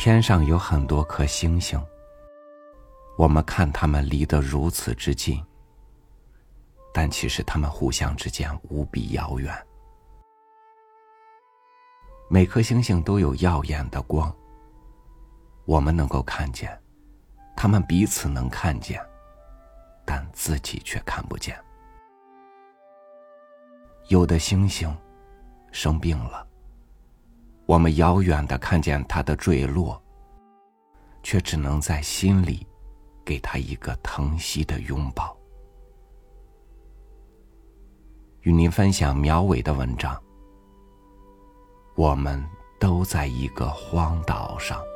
天上有很多颗星星，我们看它们离得如此之近，但其实它们互相之间无比遥远。每颗星星都有耀眼的光，我们能够看见，它们彼此能看见，但自己却看不见。有的星星生病了。我们遥远的看见它的坠落，却只能在心里给他一个疼惜的拥抱。与您分享苗伟的文章。我们都在一个荒岛上。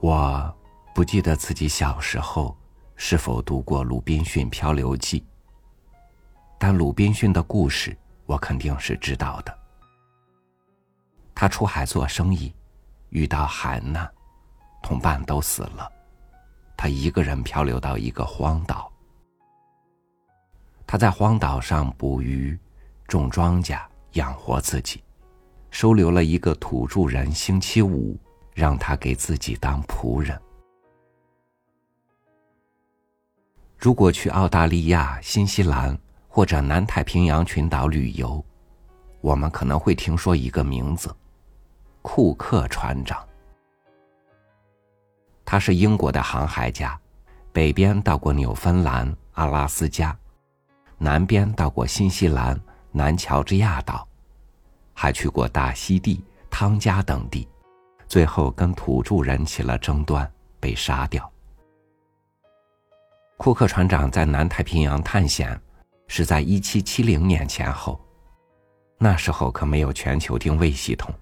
我不记得自己小时候是否读过鲁滨逊《漂流记》，但鲁滨逊的故事我肯定是知道的。他出海做生意，遇到海难，同伴都死了，他一个人漂流到一个荒岛。他在荒岛上捕鱼、种庄稼，养活自己，收留了一个土著人星期五。让他给自己当仆人。如果去澳大利亚、新西兰或者南太平洋群岛旅游，我们可能会听说一个名字——库克船长。他是英国的航海家，北边到过纽芬兰、阿拉斯加，南边到过新西兰、南乔治亚岛，还去过大溪地、汤加等地。最后跟土著人起了争端，被杀掉。库克船长在南太平洋探险，是在一七七零年前后，那时候可没有全球定位系统。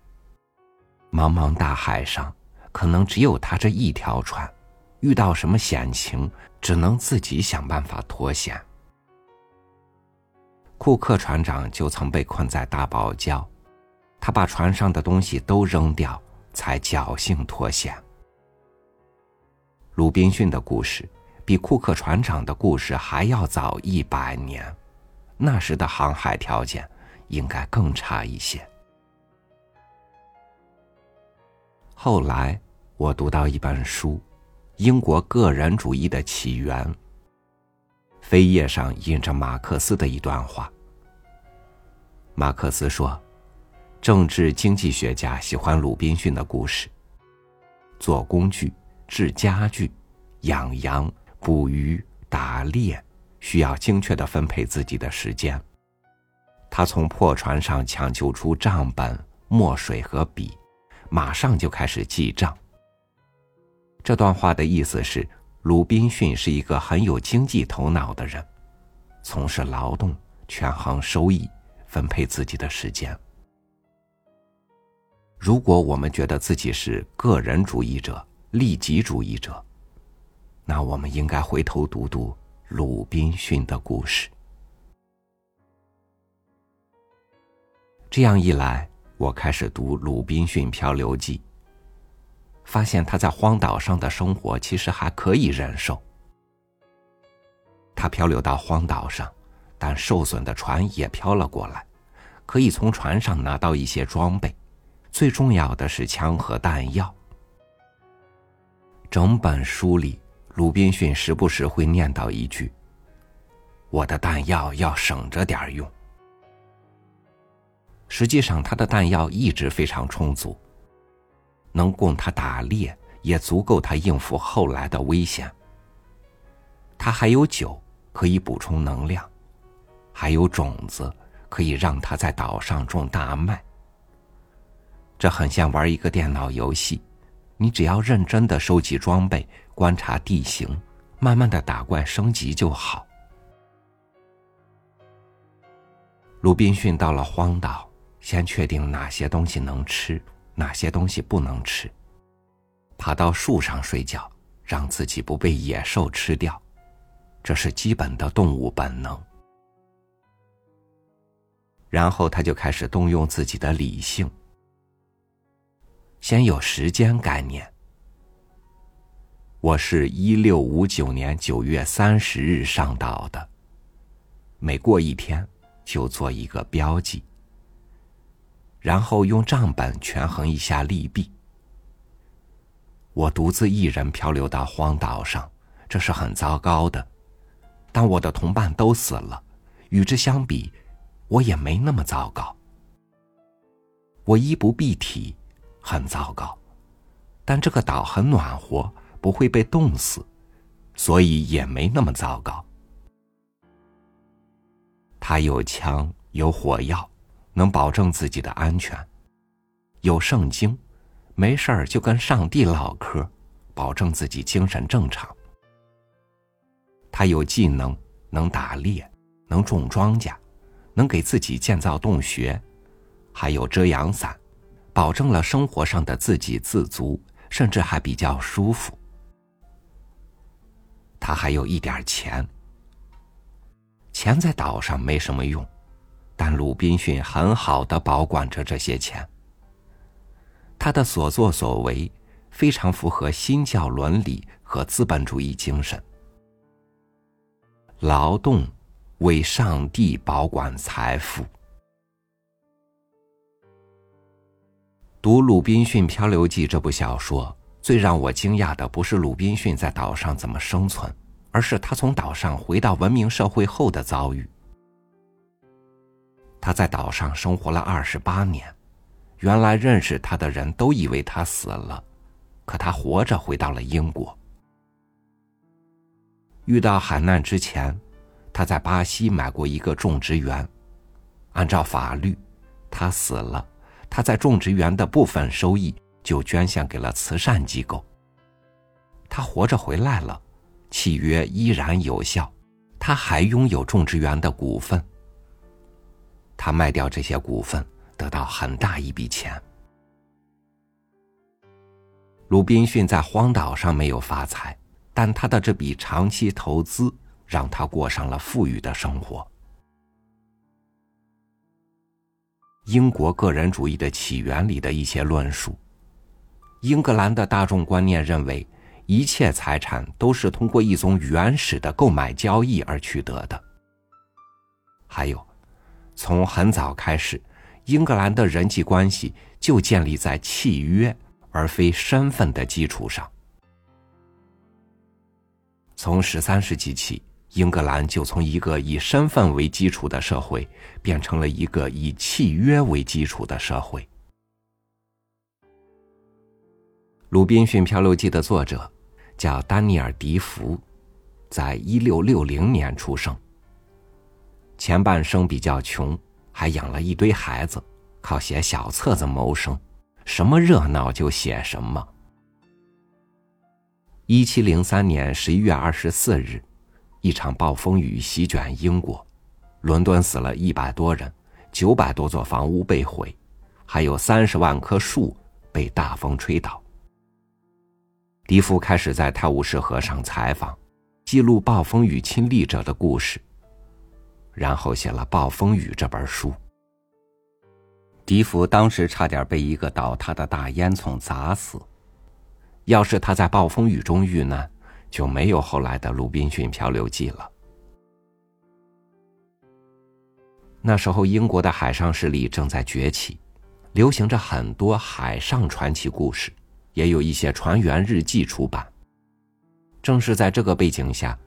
茫茫大海上，可能只有他这一条船，遇到什么险情，只能自己想办法脱险。库克船长就曾被困在大堡礁，他把船上的东西都扔掉。才侥幸脱险。鲁滨逊的故事比库克船长的故事还要早一百年，那时的航海条件应该更差一些。后来我读到一本书，《英国个人主义的起源》，扉页上印着马克思的一段话。马克思说。政治经济学家喜欢鲁滨逊的故事。做工具、制家具、养羊、捕鱼、打猎，需要精确的分配自己的时间。他从破船上抢救出账本、墨水和笔，马上就开始记账。这段话的意思是，鲁滨逊是一个很有经济头脑的人，从事劳动，权衡收益，分配自己的时间。如果我们觉得自己是个人主义者、利己主义者，那我们应该回头读读鲁滨逊的故事。这样一来，我开始读《鲁滨逊漂流记》，发现他在荒岛上的生活其实还可以忍受。他漂流到荒岛上，但受损的船也漂了过来，可以从船上拿到一些装备。最重要的是枪和弹药。整本书里，鲁滨逊时不时会念叨一句：“我的弹药要省着点用。”实际上，他的弹药一直非常充足，能供他打猎，也足够他应付后来的危险。他还有酒可以补充能量，还有种子可以让他在岛上种大麦。这很像玩一个电脑游戏，你只要认真的收集装备、观察地形，慢慢的打怪升级就好。鲁滨逊到了荒岛，先确定哪些东西能吃，哪些东西不能吃，爬到树上睡觉，让自己不被野兽吃掉，这是基本的动物本能。然后他就开始动用自己的理性。先有时间概念。我是一六五九年九月三十日上岛的，每过一天就做一个标记，然后用账本权衡一下利弊。我独自一人漂流到荒岛上，这是很糟糕的。但我的同伴都死了，与之相比，我也没那么糟糕。我衣不蔽体，很糟糕，但这个岛很暖和，不会被冻死，所以也没那么糟糕。他有枪，有火药，能保证自己的安全，有圣经。没事儿就跟上帝唠嗑，保证自己精神正常。他有技能，能打猎，能种庄稼，能给自己建造洞穴，还有遮阳伞，保证了生活上的自给自足，甚至还比较舒服。他还有一点钱，钱在岛上没什么用，但鲁滨逊很好的保管着这些钱。他的所作所为非常符合新教伦理和资本主义精神。劳动为上帝保管财富。读《鲁滨逊漂流记》这部小说，最让我惊讶的不是鲁滨逊在岛上怎么生存，而是他从岛上回到文明社会后的遭遇。他在岛上生活了二十八年。原来认识他的人都以为他死了，可他活着回到了英国。遇到海难之前，他在巴西买过一个种植园，按照法律，他死了，他在种植园的部分收益就捐献给了慈善机构。他活着回来了，契约依然有效，他还拥有种植园的股份。他卖掉这些股份。得到很大一笔钱。鲁滨逊在荒岛上没有发财，但他的这笔长期投资让他过上了富裕的生活。英国个人主义的起源里的一些论述，英格兰的大众观念认为，一切财产都是通过一种原始的购买交易而取得的。还有，从很早开始。英格兰的人际关系就建立在契约而非身份的基础上。从十三世纪起，英格兰就从一个以身份为基础的社会，变成了一个以契约为基础的社会。《鲁滨逊漂流记》的作者叫丹尼尔·迪福，在一六六零年出生。前半生比较穷。还养了一堆孩子，靠写小册子谋生，什么热闹就写什么。一七零三年十一月二十四日，一场暴风雨席卷英国，伦敦死了一百多人，九百多座房屋被毁，还有三十万棵树被大风吹倒。笛福开始在泰晤士河上采访，记录暴风雨亲历者的故事。然后写了《暴风雨》这本书。笛福当时差点被一个倒塌的大烟囱砸死，要是他在暴风雨中遇难，就没有后来的《鲁滨逊漂流记》了。那时候，英国的海上势力正在崛起，流行着很多海上传奇故事，也有一些船员日记出版。正是在这个背景下，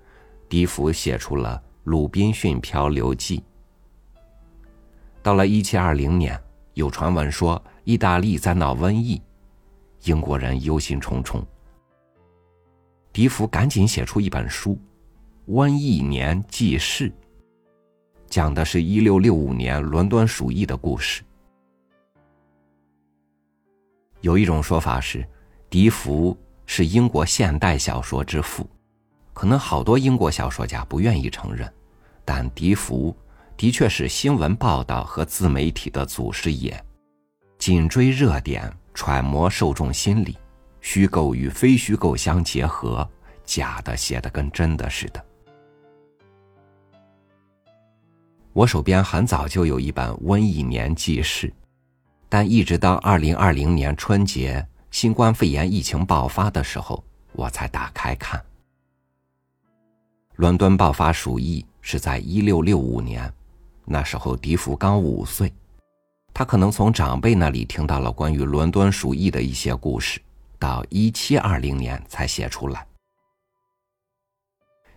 笛福写出了。《鲁滨逊漂流记》到了一七二零年，有传闻说意大利在闹瘟疫，英国人忧心忡忡。笛福赶紧写出一本书《瘟疫年记事》，讲的是一六六五年伦敦鼠疫的故事。有一种说法是，笛福是英国现代小说之父。可能好多英国小说家不愿意承认，但笛福的确是新闻报道和自媒体的祖师爷，紧追热点，揣摩受众心理，虚构与非虚构相结合，假的写的跟真的似的。我手边很早就有一本《瘟疫年记事》，但一直到二零二零年春节新冠肺炎疫情爆发的时候，我才打开看。伦敦爆发鼠疫是在一六六五年，那时候迪福刚五岁，他可能从长辈那里听到了关于伦敦鼠疫的一些故事，到一七二零年才写出来。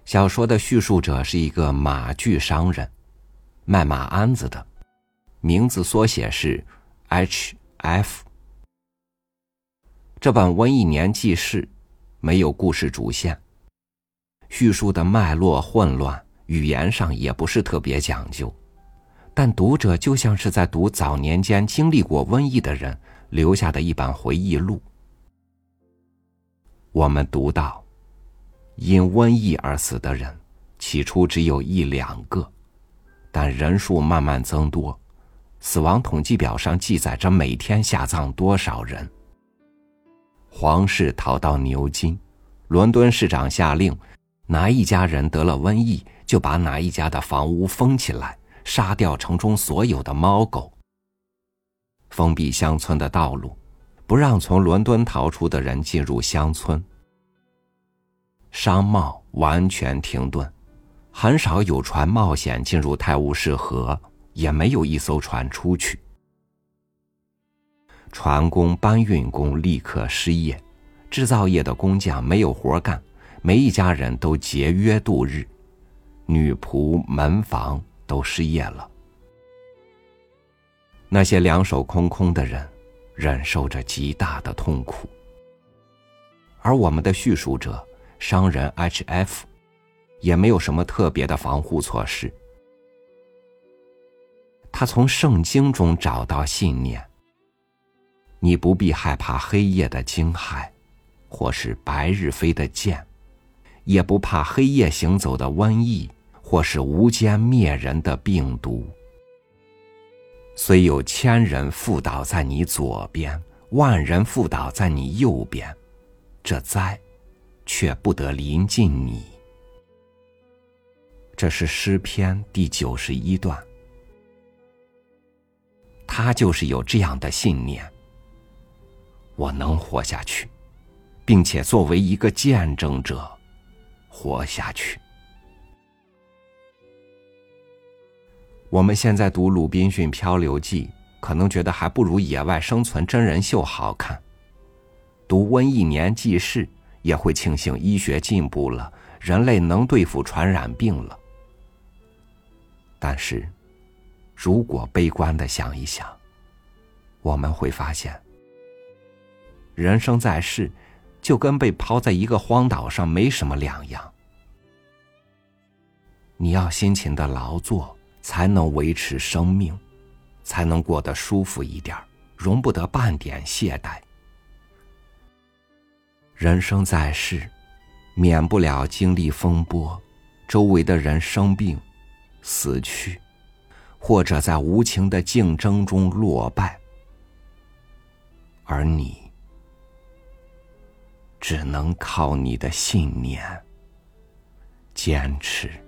小说的叙述者是一个马具商人，卖马鞍子的，名字缩写是 H.F。这本《瘟疫年记事》没有故事主线。叙述的脉络混乱，语言上也不是特别讲究，但读者就像是在读早年间经历过瘟疫的人留下的一本回忆录。我们读到，因瘟疫而死的人，起初只有一两个，但人数慢慢增多，死亡统计表上记载着每天下葬多少人。皇室逃到牛津，伦敦市长下令。哪一家人得了瘟疫，就把哪一家的房屋封起来，杀掉城中所有的猫狗，封闭乡村的道路，不让从伦敦逃出的人进入乡村。商贸完全停顿，很少有船冒险进入泰晤士河，也没有一艘船出去。船工、搬运工立刻失业，制造业的工匠没有活干。每一家人都节约度日，女仆、门房都失业了。那些两手空空的人，忍受着极大的痛苦。而我们的叙述者商人 H.F，也没有什么特别的防护措施。他从圣经中找到信念：你不必害怕黑夜的惊骇，或是白日飞的箭。也不怕黑夜行走的瘟疫，或是无间灭人的病毒。虽有千人覆倒在你左边，万人覆倒在你右边，这灾却不得临近你。这是诗篇第九十一段。他就是有这样的信念：我能活下去，并且作为一个见证者。活下去。我们现在读《鲁滨逊漂流记》，可能觉得还不如《野外生存真人秀》好看；读《瘟疫年记事》，也会庆幸医学进步了，人类能对付传染病了。但是，如果悲观的想一想，我们会发现，人生在世。就跟被抛在一个荒岛上没什么两样。你要辛勤的劳作，才能维持生命，才能过得舒服一点容不得半点懈怠。人生在世，免不了经历风波，周围的人生病、死去，或者在无情的竞争中落败，而你。只能靠你的信念坚持。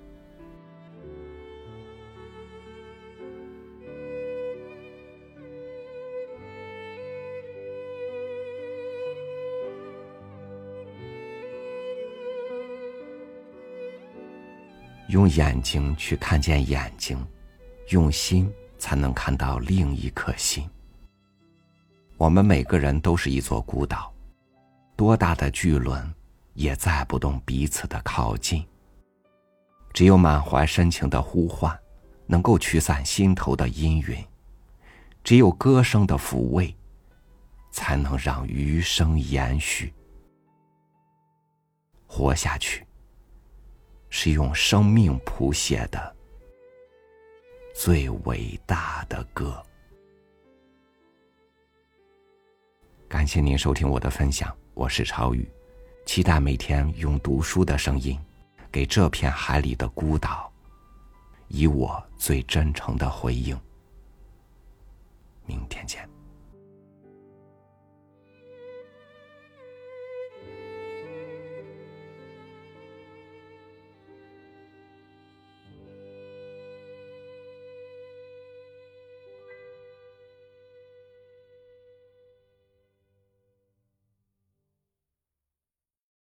用眼睛去看见眼睛，用心才能看到另一颗心。我们每个人都是一座孤岛。多大的巨轮，也载不动彼此的靠近。只有满怀深情的呼唤，能够驱散心头的阴云；只有歌声的抚慰，才能让余生延续。活下去，是用生命谱写的最伟大的歌。感谢您收听我的分享。我是超宇，期待每天用读书的声音，给这片海里的孤岛，以我最真诚的回应。明天见。